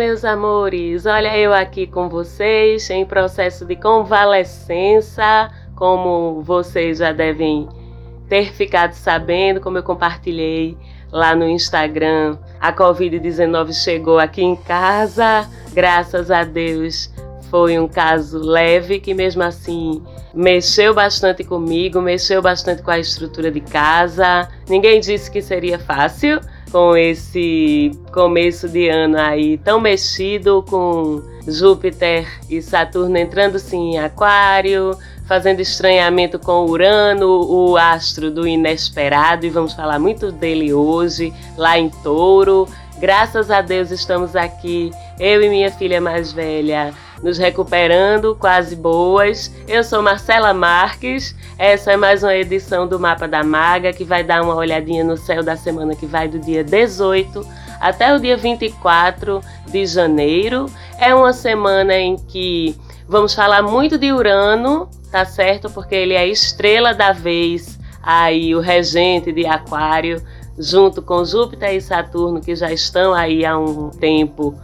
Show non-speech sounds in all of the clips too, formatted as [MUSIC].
Meus amores! Olha eu aqui com vocês em processo de convalescença, como vocês já devem ter ficado sabendo, como eu compartilhei lá no Instagram. A Covid-19 chegou aqui em casa, graças a Deus. Foi um caso leve que, mesmo assim, mexeu bastante comigo, mexeu bastante com a estrutura de casa. Ninguém disse que seria fácil com esse começo de ano aí tão mexido com Júpiter e Saturno entrando sim em Aquário, fazendo estranhamento com Urano, o astro do inesperado, e vamos falar muito dele hoje, lá em Touro. Graças a Deus estamos aqui, eu e minha filha mais velha, nos recuperando, quase boas. Eu sou Marcela Marques. Essa é mais uma edição do Mapa da Maga que vai dar uma olhadinha no céu da semana que vai do dia 18 até o dia 24 de janeiro. É uma semana em que vamos falar muito de Urano, tá certo? Porque ele é a estrela da vez, aí o regente de Aquário, junto com Júpiter e Saturno que já estão aí há um tempo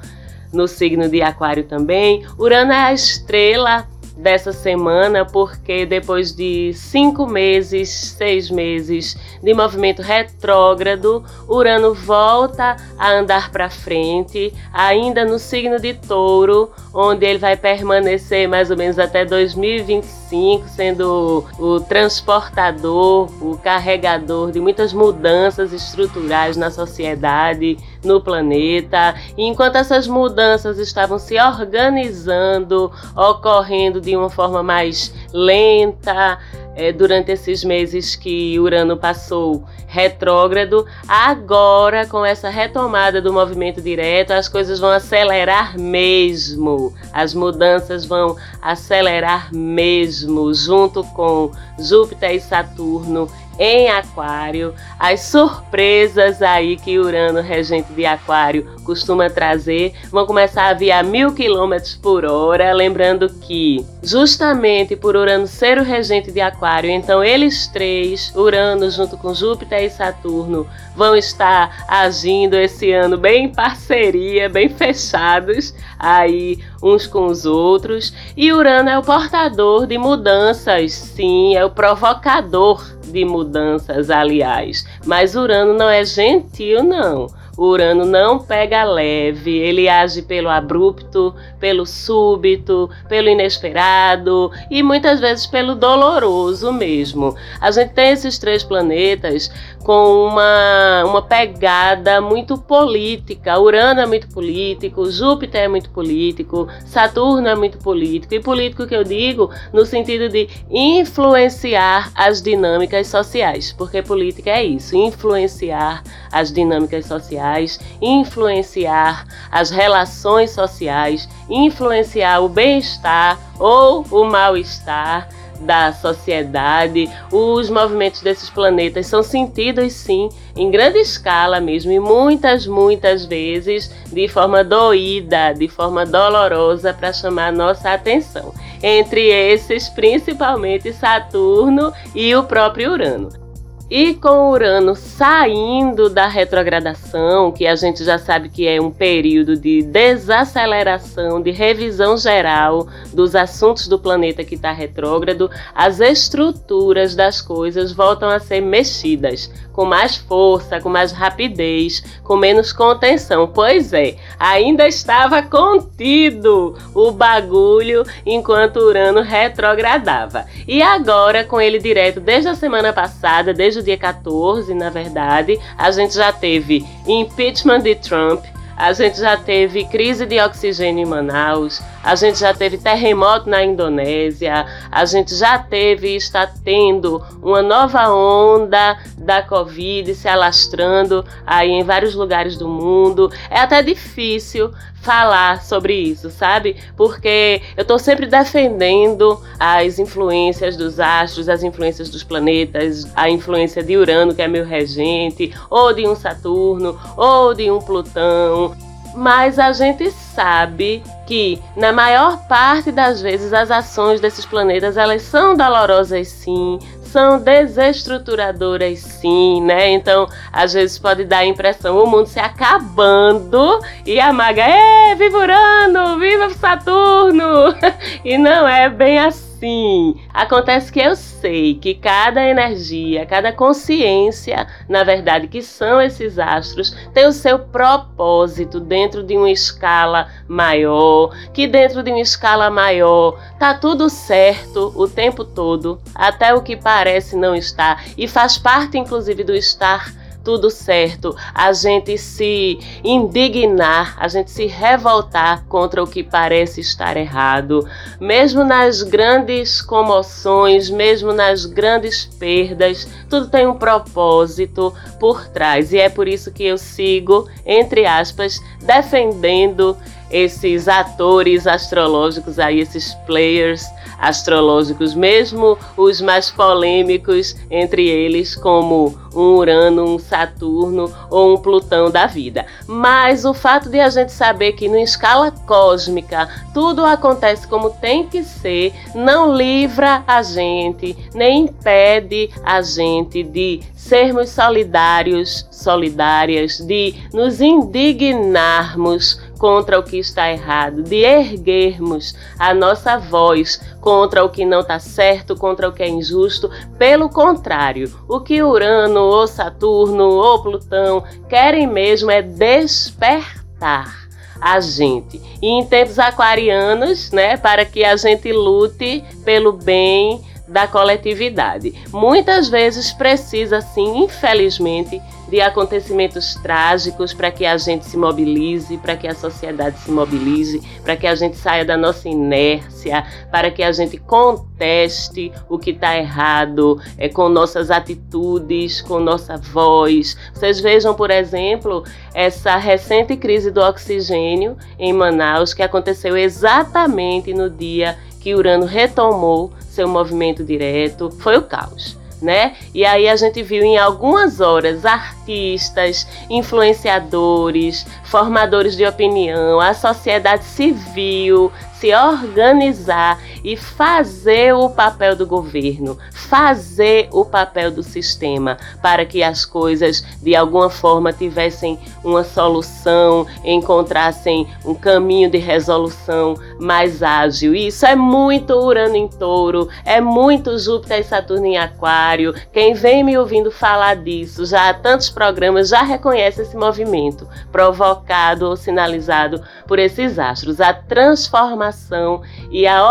no signo de Aquário também. Urano é a estrela dessa semana, porque depois de cinco meses, seis meses de movimento retrógrado, Urano volta a andar para frente, ainda no signo de Touro, onde ele vai permanecer mais ou menos até 2025, sendo o transportador, o carregador de muitas mudanças estruturais na sociedade, no planeta. E enquanto essas mudanças estavam se organizando, ocorrendo de uma forma mais lenta, é, durante esses meses que Urano passou retrógrado. Agora, com essa retomada do movimento direto, as coisas vão acelerar mesmo. As mudanças vão acelerar mesmo, junto com Júpiter e Saturno em Aquário, as surpresas aí que Urano, regente de Aquário, costuma trazer, vão começar a vir a mil quilômetros por hora. Lembrando que, justamente por Urano ser o regente de Aquário, então eles três, Urano junto com Júpiter e Saturno, vão estar agindo esse ano bem em parceria, bem fechados aí uns com os outros. E Urano é o portador de mudanças, sim, é o provocador de mudanças, aliás. Mas Urano não é gentil, não. Urano não pega leve, ele age pelo abrupto, pelo súbito, pelo inesperado e muitas vezes pelo doloroso mesmo. A gente tem esses três planetas com uma, uma pegada muito política. Urano é muito político, Júpiter é muito político, Saturno é muito político. E político que eu digo no sentido de influenciar as dinâmicas sociais, porque política é isso, influenciar as dinâmicas sociais sociais, influenciar as relações sociais, influenciar o bem-estar ou o mal-estar da sociedade. Os movimentos desses planetas são sentidos sim em grande escala mesmo e muitas, muitas vezes de forma doída, de forma dolorosa para chamar nossa atenção. Entre esses, principalmente Saturno e o próprio Urano. E com Urano saindo da retrogradação, que a gente já sabe que é um período de desaceleração, de revisão geral dos assuntos do planeta que está retrógrado, as estruturas das coisas voltam a ser mexidas com mais força, com mais rapidez, com menos contenção. Pois é, ainda estava contido o bagulho enquanto Urano retrogradava. E agora, com ele direto desde a semana passada, desde desde o dia 14, na verdade, a gente já teve impeachment de Trump, a gente já teve crise de oxigênio em Manaus, a gente já teve terremoto na Indonésia, a gente já teve e está tendo uma nova onda da Covid se alastrando aí em vários lugares do mundo. É até difícil falar sobre isso, sabe? Porque eu estou sempre defendendo as influências dos astros, as influências dos planetas, a influência de Urano, que é meu regente, ou de um Saturno, ou de um Plutão mas a gente sabe que na maior parte das vezes as ações desses planetas elas são dolorosas sim, são desestruturadoras sim, né? Então, às vezes pode dar a impressão o mundo se acabando e a maga é, viva Urano, viva Saturno! [LAUGHS] e não é bem assim Sim, acontece que eu sei que cada energia, cada consciência, na verdade, que são esses astros, tem o seu propósito dentro de uma escala maior, que dentro de uma escala maior tá tudo certo o tempo todo, até o que parece não estar, e faz parte inclusive do estar tudo certo, a gente se indignar, a gente se revoltar contra o que parece estar errado, mesmo nas grandes comoções, mesmo nas grandes perdas, tudo tem um propósito por trás. E é por isso que eu sigo, entre aspas, defendendo esses atores astrológicos aí, esses players astrológicos, mesmo os mais polêmicos entre eles, como um Urano, um Saturno ou um Plutão da vida. Mas o fato de a gente saber que, em escala cósmica, tudo acontece como tem que ser, não livra a gente, nem impede a gente de sermos solidários, solidárias, de nos indignarmos contra o que está errado, de erguermos a nossa voz contra o que não está certo, contra o que é injusto. Pelo contrário, o que Urano, ou Saturno, ou Plutão querem mesmo é despertar a gente. E em tempos aquarianos, né, para que a gente lute pelo bem da coletividade. Muitas vezes precisa, sim, infelizmente, de acontecimentos trágicos para que a gente se mobilize, para que a sociedade se mobilize, para que a gente saia da nossa inércia, para que a gente conteste o que está errado é, com nossas atitudes, com nossa voz. Vocês vejam, por exemplo, essa recente crise do oxigênio em Manaus, que aconteceu exatamente no dia que Urano retomou seu movimento direto. Foi o caos né? E aí a gente viu em algumas horas artistas, influenciadores, formadores de opinião, a sociedade civil se organizar e fazer o papel do governo, fazer o papel do sistema para que as coisas de alguma forma tivessem uma solução, encontrassem um caminho de resolução mais ágil. E isso é muito Urano em Touro, é muito Júpiter e Saturno em Aquário. Quem vem me ouvindo falar disso já há tantos programas já reconhece esse movimento provocado ou sinalizado por esses astros. A transformação e a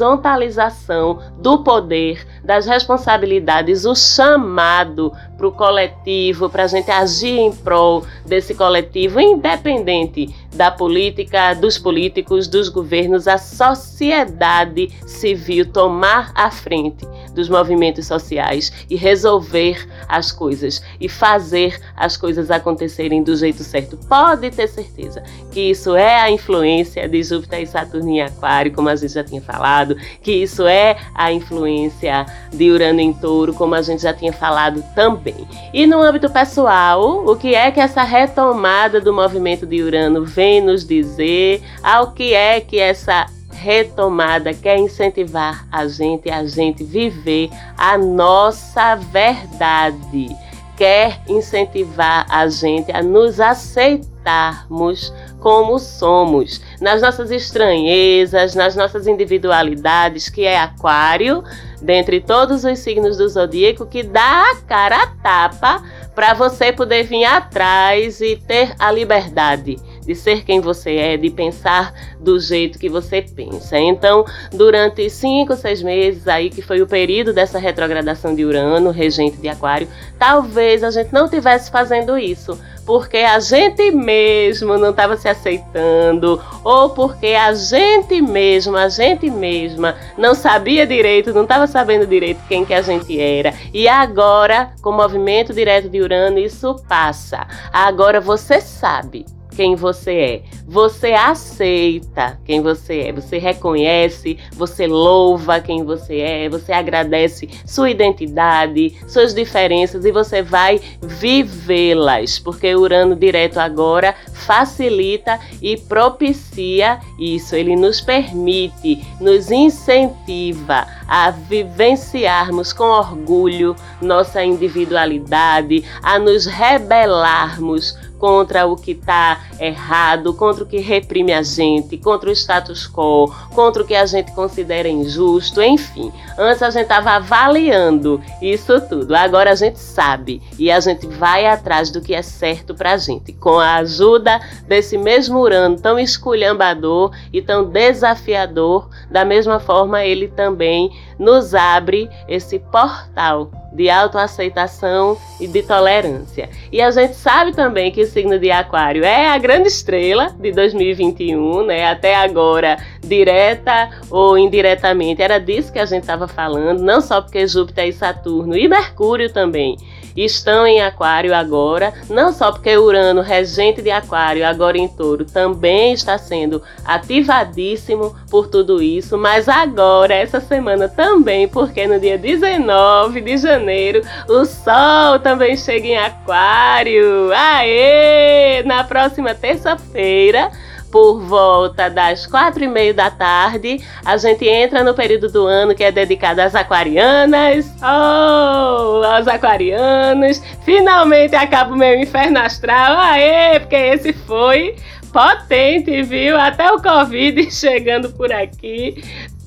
horizontalização do poder, das responsabilidades, o chamado para o coletivo, para a gente agir em prol desse coletivo, independente da política, dos políticos, dos governos, a sociedade civil tomar a frente dos movimentos sociais e resolver as coisas e fazer as coisas acontecerem do jeito certo. Pode ter certeza que isso é a influência de Júpiter e Saturno em Aquário, como a gente já tinha falado, que isso é a influência de Urano em Touro, como a gente já tinha falado também. E no âmbito pessoal, o que é que essa retomada do movimento de Urano vem nos dizer? Ao que é que essa retomada quer incentivar a gente a gente viver a nossa verdade, quer incentivar a gente a nos aceitarmos como somos, nas nossas estranhezas, nas nossas individualidades, que é Aquário, dentre todos os signos do zodíaco, que dá a cara a tapa para você poder vir atrás e ter a liberdade de ser quem você é, de pensar do jeito que você pensa. Então, durante cinco, seis meses aí, que foi o período dessa retrogradação de Urano, regente de Aquário, talvez a gente não tivesse fazendo isso porque a gente mesmo não estava se aceitando, ou porque a gente mesmo, a gente mesma não sabia direito, não estava sabendo direito quem que a gente era. E agora, com o movimento direto de Urano, isso passa. Agora você sabe quem você é. Você aceita quem você é. Você reconhece, você louva quem você é, você agradece sua identidade, suas diferenças e você vai vivê-las, porque Urano direto agora facilita e propicia isso, ele nos permite, nos incentiva a vivenciarmos com orgulho nossa individualidade, a nos rebelarmos contra o que está errado, contra o que reprime a gente, contra o status quo, contra o que a gente considera injusto, enfim. Antes a gente estava avaliando isso tudo, agora a gente sabe e a gente vai atrás do que é certo para a gente, com a ajuda desse mesmo Urano tão esculhambador e tão desafiador, da mesma forma ele também nos abre esse portal de autoaceitação e de tolerância. E a gente sabe também que o signo de Aquário é a grande estrela de 2021, né? Até agora, direta ou indiretamente, era disso que a gente estava falando, não só porque Júpiter e Saturno e Mercúrio também estão em Aquário agora, não só porque Urano, regente de Aquário, agora em Touro, também está sendo ativadíssimo por tudo isso, mas agora, essa semana também, porque no dia 19 de janeiro, o Sol também chega em Aquário. Aê! Na próxima terça-feira por volta das quatro e meia da tarde, a gente entra no período do ano que é dedicado às aquarianas. Oh, aos aquarianos! Finalmente acaba o meu inferno astral. Aê, porque esse foi potente, viu? Até o Covid [LAUGHS] chegando por aqui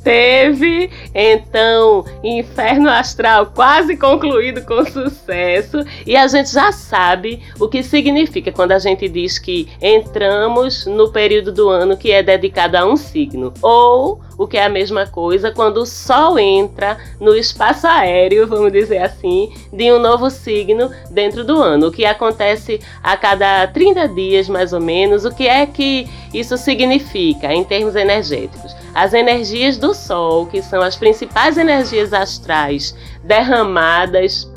teve então Inferno Astral quase concluído com sucesso e a gente já sabe o que significa quando a gente diz que entramos no período do ano que é dedicado a um signo ou o que é a mesma coisa quando o Sol entra no espaço aéreo, vamos dizer assim, de um novo signo dentro do ano, o que acontece a cada 30 dias mais ou menos. O que é que isso significa em termos energéticos? As energias do Sol, que são as principais energias astrais derramadas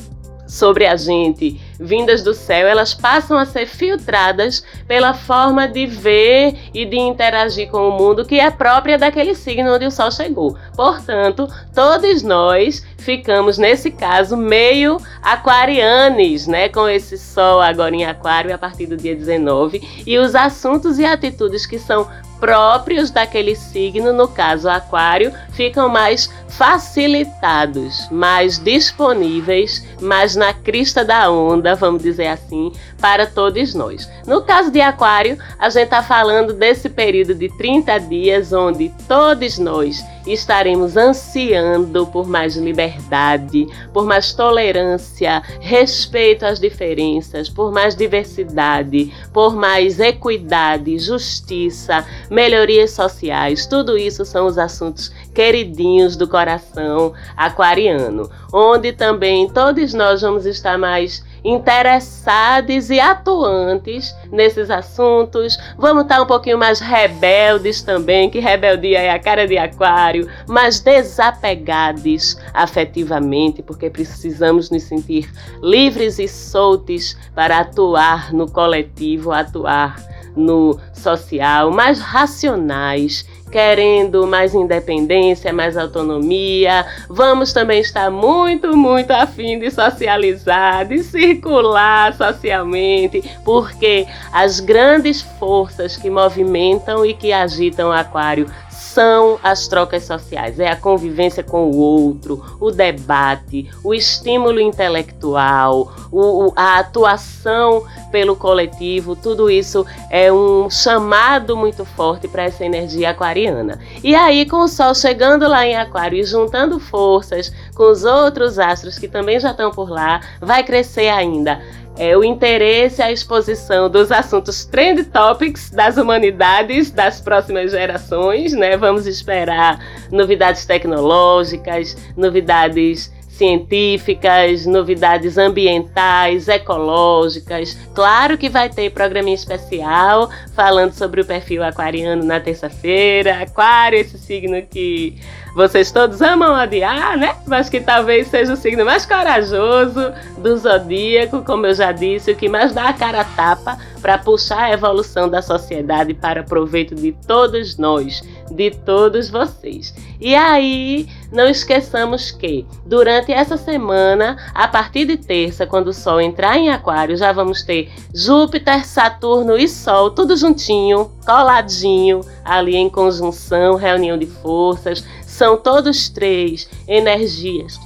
sobre a gente, vindas do céu, elas passam a ser filtradas pela forma de ver e de interagir com o mundo que é própria daquele signo onde o Sol chegou. Portanto, todos nós ficamos, nesse caso, meio aquarianes, né? Com esse Sol agora em Aquário a partir do dia 19. E os assuntos e atitudes que são próprios daquele signo, no caso Aquário, ficam mais facilitados, mais disponíveis, mais na crista da onda, vamos dizer assim, para todos nós. No caso de Aquário, a gente está falando desse período de 30 dias onde todos nós estaremos ansiando por mais liberdade, por mais tolerância, respeito às diferenças, por mais diversidade, por mais equidade, justiça, melhorias sociais. Tudo isso são os assuntos queridinhos do coração aquariano, onde também todos nós vamos estar mais interessados e atuantes nesses assuntos. Vamos estar um pouquinho mais rebeldes também, que rebeldia é a cara de aquário, mas desapegados afetivamente, porque precisamos nos sentir livres e soltos para atuar no coletivo, atuar no social, mais racionais querendo mais independência, mais autonomia. Vamos também estar muito, muito afim de socializar, de circular socialmente, porque as grandes forças que movimentam e que agitam o Aquário são as trocas sociais, é a convivência com o outro, o debate, o estímulo intelectual, o, a atuação pelo coletivo, tudo isso é um chamado muito forte para essa energia aquariana. E aí, com o Sol chegando lá em Aquário e juntando forças com os outros astros que também já estão por lá, vai crescer ainda é, o interesse, a exposição dos assuntos trend topics das humanidades das próximas gerações, né? Vamos esperar novidades tecnológicas, novidades científicas, novidades ambientais, ecológicas. Claro que vai ter programinha especial falando sobre o perfil aquariano na terça-feira. Aquário, esse signo que vocês todos amam odiar, né? Mas que talvez seja o signo mais corajoso do zodíaco, como eu já disse, o que mais dá a cara a tapa para puxar a evolução da sociedade para proveito de todos nós de todos vocês. E aí, não esqueçamos que durante essa semana, a partir de terça, quando o Sol entrar em Aquário, já vamos ter Júpiter, Saturno e Sol tudo juntinho, coladinho, ali em conjunção, reunião de forças. São todos três energias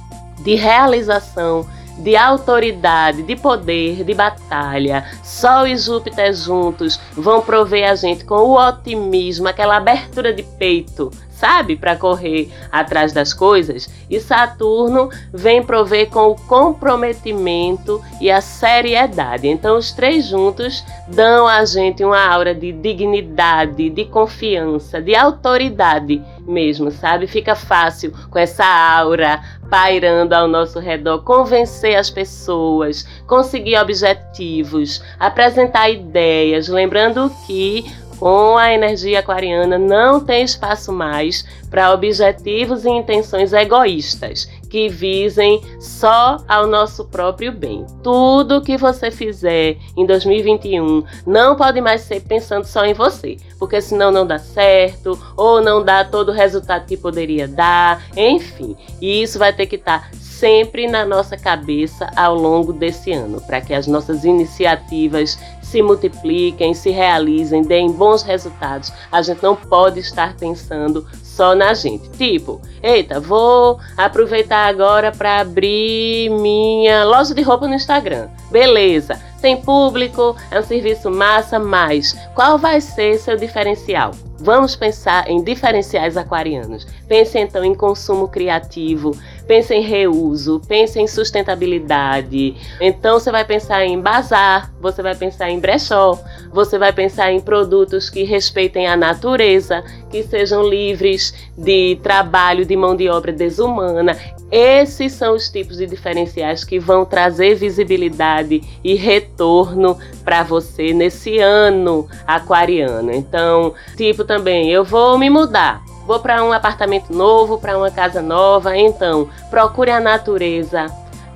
de realização de autoridade, de poder, de batalha. Sol e Júpiter juntos vão prover a gente com o otimismo, aquela abertura de peito, sabe, para correr atrás das coisas. E Saturno vem prover com o comprometimento e a seriedade. Então, os três juntos dão a gente uma aura de dignidade, de confiança, de autoridade mesmo, sabe? Fica fácil com essa aura pairando ao nosso redor, convencer as pessoas, conseguir objetivos, apresentar ideias, lembrando que com a energia aquariana não tem espaço mais para objetivos e intenções egoístas que visem só ao nosso próprio bem. Tudo que você fizer em 2021 não pode mais ser pensando só em você, porque senão não dá certo ou não dá todo o resultado que poderia dar, enfim. E isso vai ter que estar tá sempre na nossa cabeça ao longo desse ano, para que as nossas iniciativas se multipliquem, se realizem, deem bons resultados. A gente não pode estar pensando só na gente. Tipo, eita, vou aproveitar agora para abrir minha loja de roupa no Instagram. Beleza, tem público, é um serviço massa, mas qual vai ser seu diferencial? Vamos pensar em diferenciais aquarianos. Pense então em consumo criativo, pense em reuso, pense em sustentabilidade. Então você vai pensar em bazar, você vai pensar em brechó, você vai pensar em produtos que respeitem a natureza, que sejam livres de trabalho de mão de obra desumana. Esses são os tipos de diferenciais que vão trazer visibilidade e retorno para você nesse ano aquariano. Então, tipo também, eu vou me mudar. Vou para um apartamento novo, para uma casa nova, então procure a natureza,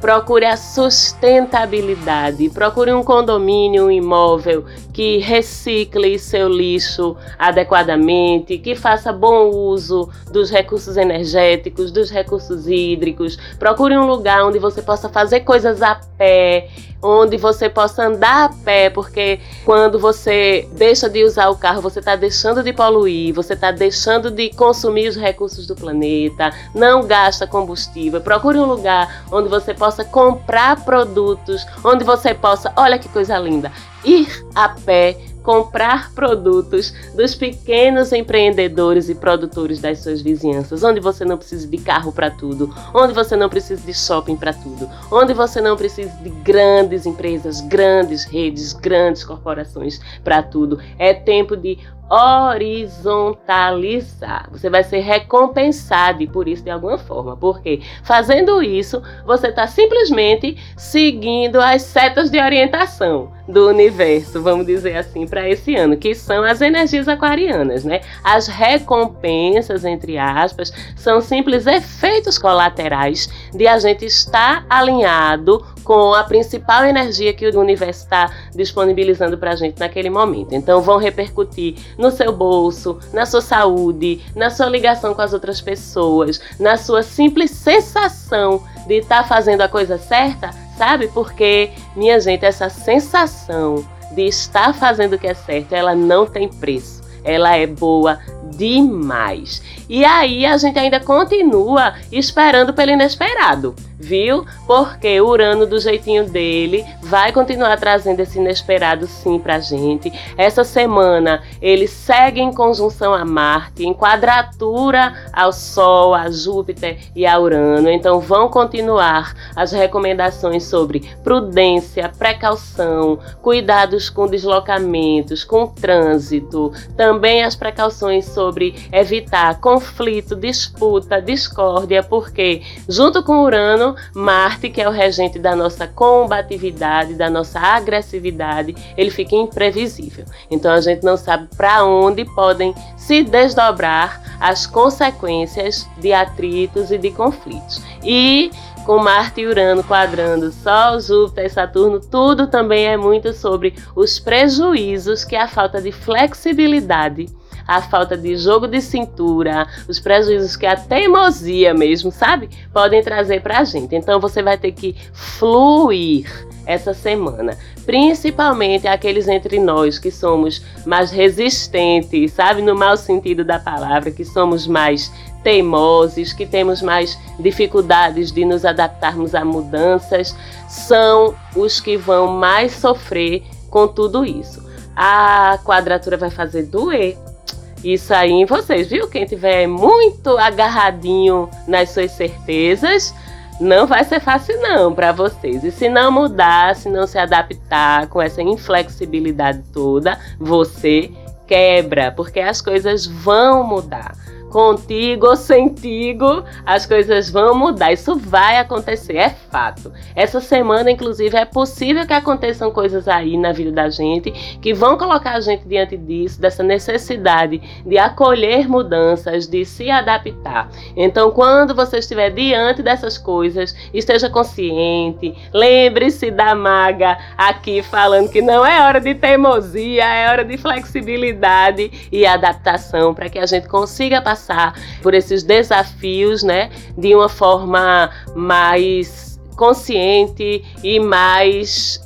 procure a sustentabilidade, procure um condomínio, um imóvel que recicle seu lixo adequadamente, que faça bom uso dos recursos energéticos, dos recursos hídricos. Procure um lugar onde você possa fazer coisas a pé, onde você possa andar a pé, porque quando você deixa de usar o carro, você está deixando de poluir, você está deixando de consumir os recursos do planeta, não gasta combustível. Procure um lugar onde você possa comprar produtos, onde você possa, olha que coisa linda, ir a pé comprar produtos dos pequenos empreendedores e produtores das suas vizinhanças, onde você não precisa de carro para tudo, onde você não precisa de shopping para tudo, onde você não precisa de grandes empresas, grandes redes, grandes corporações para tudo. É tempo de horizontalizar. Você vai ser recompensado por isso de alguma forma, porque fazendo isso, você está simplesmente seguindo as setas de orientação do universo, vamos dizer assim, para esse ano, que são as energias aquarianas, né? As recompensas, entre aspas, são simples efeitos colaterais de a gente estar alinhado com a principal energia que o universo está disponibilizando para a gente naquele momento. Então, vão repercutir no seu bolso, na sua saúde, na sua ligação com as outras pessoas, na sua simples sensação de estar tá fazendo a coisa certa, sabe? Porque, minha gente, essa sensação de estar fazendo o que é certo, ela não tem preço. Ela é boa demais. E aí a gente ainda continua esperando pelo inesperado viu? Porque o Urano, do jeitinho dele, vai continuar trazendo esse inesperado sim pra gente. Essa semana ele segue em conjunção a Marte, em quadratura ao Sol, a Júpiter e a Urano. Então vão continuar as recomendações sobre prudência, precaução, cuidados com deslocamentos, com trânsito, também as precauções sobre evitar conflito, disputa, discórdia, porque junto com Urano Marte, que é o regente da nossa combatividade, da nossa agressividade, ele fica imprevisível. Então a gente não sabe para onde podem se desdobrar as consequências de atritos e de conflitos. E com Marte e Urano quadrando Sol, Júpiter e Saturno, tudo também é muito sobre os prejuízos que a falta de flexibilidade a falta de jogo de cintura, os prejuízos que a teimosia mesmo, sabe? Podem trazer pra gente. Então você vai ter que fluir essa semana. Principalmente aqueles entre nós que somos mais resistentes, sabe? No mau sentido da palavra, que somos mais teimosos, que temos mais dificuldades de nos adaptarmos a mudanças, são os que vão mais sofrer com tudo isso. A quadratura vai fazer doer. Isso aí em vocês, viu? Quem tiver muito agarradinho nas suas certezas, não vai ser fácil não para vocês. E se não mudar, se não se adaptar com essa inflexibilidade toda, você quebra, porque as coisas vão mudar contigo ou sentigo, as coisas vão mudar. Isso vai acontecer, é fato. Essa semana, inclusive, é possível que aconteçam coisas aí na vida da gente que vão colocar a gente diante disso, dessa necessidade de acolher mudanças, de se adaptar. Então, quando você estiver diante dessas coisas, esteja consciente, lembre-se da maga aqui falando que não é hora de teimosia, é hora de flexibilidade e adaptação para que a gente consiga passar passar por esses desafios, né, de uma forma mais consciente e mais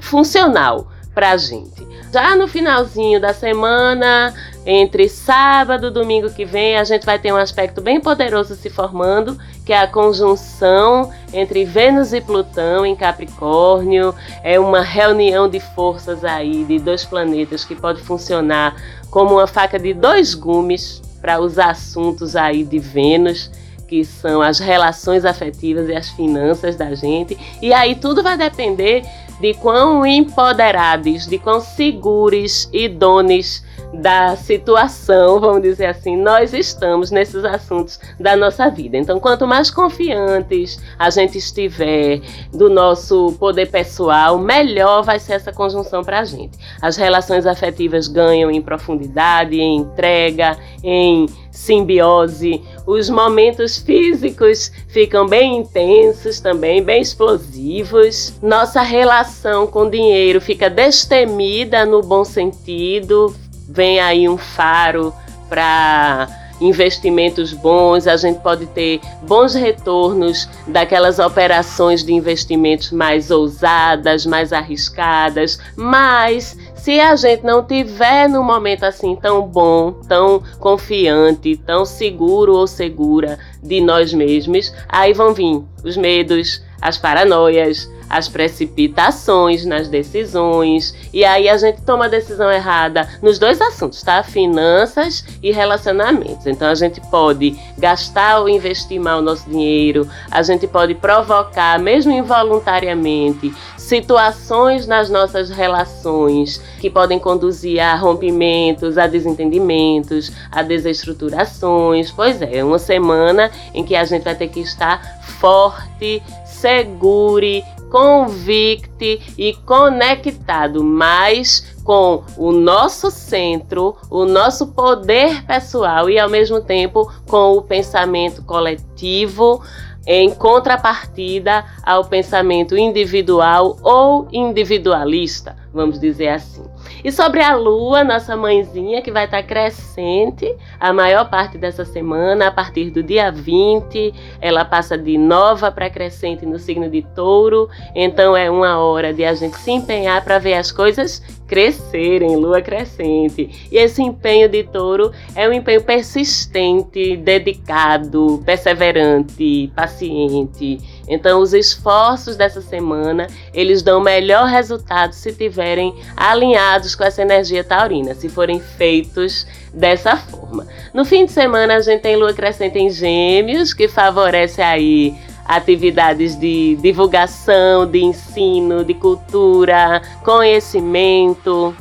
funcional para a gente. Já no finalzinho da semana, entre sábado e domingo que vem, a gente vai ter um aspecto bem poderoso se formando, que é a conjunção entre Vênus e Plutão em Capricórnio. É uma reunião de forças aí de dois planetas que pode funcionar como uma faca de dois gumes para os assuntos aí de Vênus, que são as relações afetivas e as finanças da gente. E aí tudo vai depender de quão empoderados, de quão seguros e dones da situação, vamos dizer assim, nós estamos nesses assuntos da nossa vida. Então, quanto mais confiantes a gente estiver do nosso poder pessoal, melhor vai ser essa conjunção para a gente. As relações afetivas ganham em profundidade, em entrega, em simbiose. Os momentos físicos ficam bem intensos também, bem explosivos. Nossa relação com dinheiro fica destemida no bom sentido, vem aí um faro para investimentos bons, a gente pode ter bons retornos daquelas operações de investimentos mais ousadas, mais arriscadas, mas se a gente não tiver num momento assim tão bom, tão confiante, tão seguro ou segura de nós mesmos, aí vão vir os medos, as paranoias, as precipitações nas decisões. E aí a gente toma a decisão errada nos dois assuntos, tá? Finanças e relacionamentos. Então a gente pode gastar ou investir mal o nosso dinheiro, a gente pode provocar, mesmo involuntariamente, situações nas nossas relações que podem conduzir a rompimentos, a desentendimentos, a desestruturações. Pois é, uma semana em que a gente vai ter que estar forte, segure, convicte e conectado mais com o nosso centro, o nosso poder pessoal e ao mesmo tempo com o pensamento coletivo em contrapartida ao pensamento individual ou individualista, vamos dizer assim. E sobre a lua, nossa mãezinha, que vai estar crescente a maior parte dessa semana, a partir do dia 20, ela passa de nova para crescente no signo de touro, então é uma hora de a gente se empenhar para ver as coisas crescerem, lua crescente. E esse empenho de touro é um empenho persistente, dedicado, perseverante, paciente. Então, os esforços dessa semana, eles dão melhor resultado se tiverem alinhados com essa energia taurina, se forem feitos dessa forma. No fim de semana, a gente tem lua crescente em Gêmeos, que favorece aí atividades de divulgação, de ensino, de cultura, conhecimento,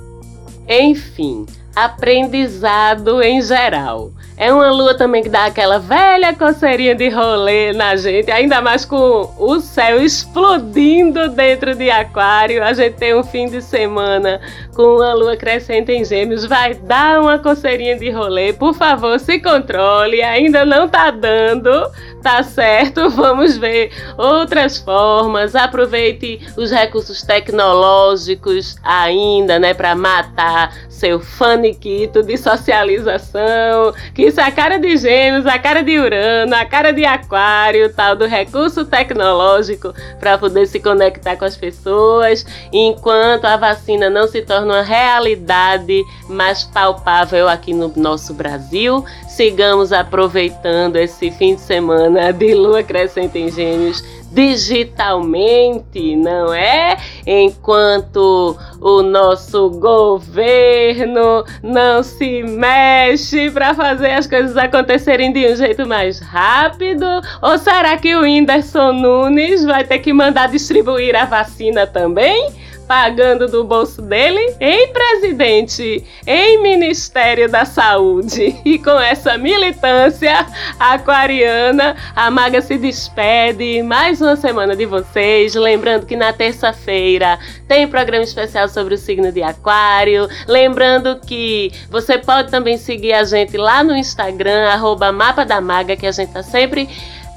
enfim, aprendizado em geral. É uma lua também que dá aquela velha coceirinha de rolê na gente, ainda mais com o céu explodindo dentro de Aquário. A gente tem um fim de semana com uma lua crescente em Gêmeos, vai dar uma coceirinha de rolê. Por favor, se controle, ainda não tá dando, Tá certo, [LAUGHS] vamos ver outras formas. Aproveite os recursos tecnológicos ainda, né, para matar seu faniquito de socialização, que isso é a cara de gêmeos, a cara de Urano, a cara de aquário, tal do recurso tecnológico para poder se conectar com as pessoas, enquanto a vacina não se torna uma realidade mais palpável aqui no nosso Brasil. Sigamos aproveitando esse fim de semana de lua crescente em gêmeos digitalmente, não é? Enquanto o nosso governo não se mexe para fazer as coisas acontecerem de um jeito mais rápido? Ou será que o Whindersson Nunes vai ter que mandar distribuir a vacina também? Pagando do bolso dele em presidente, em Ministério da Saúde. E com essa militância aquariana, a Maga se despede. Mais uma semana de vocês. Lembrando que na terça-feira tem programa especial sobre o signo de Aquário. Lembrando que você pode também seguir a gente lá no Instagram, arroba Mapa da Maga, que a gente tá sempre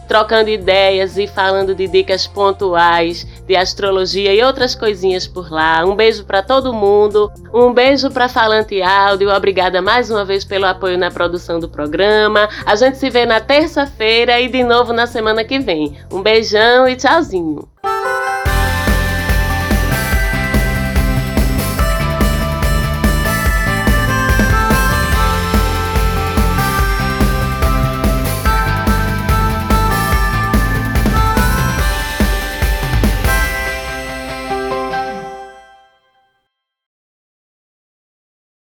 trocando ideias e falando de dicas pontuais de astrologia e outras coisinhas por lá. Um beijo para todo mundo, um beijo para Falante Áudio, obrigada mais uma vez pelo apoio na produção do programa. A gente se vê na terça-feira e de novo na semana que vem. Um beijão e tchauzinho.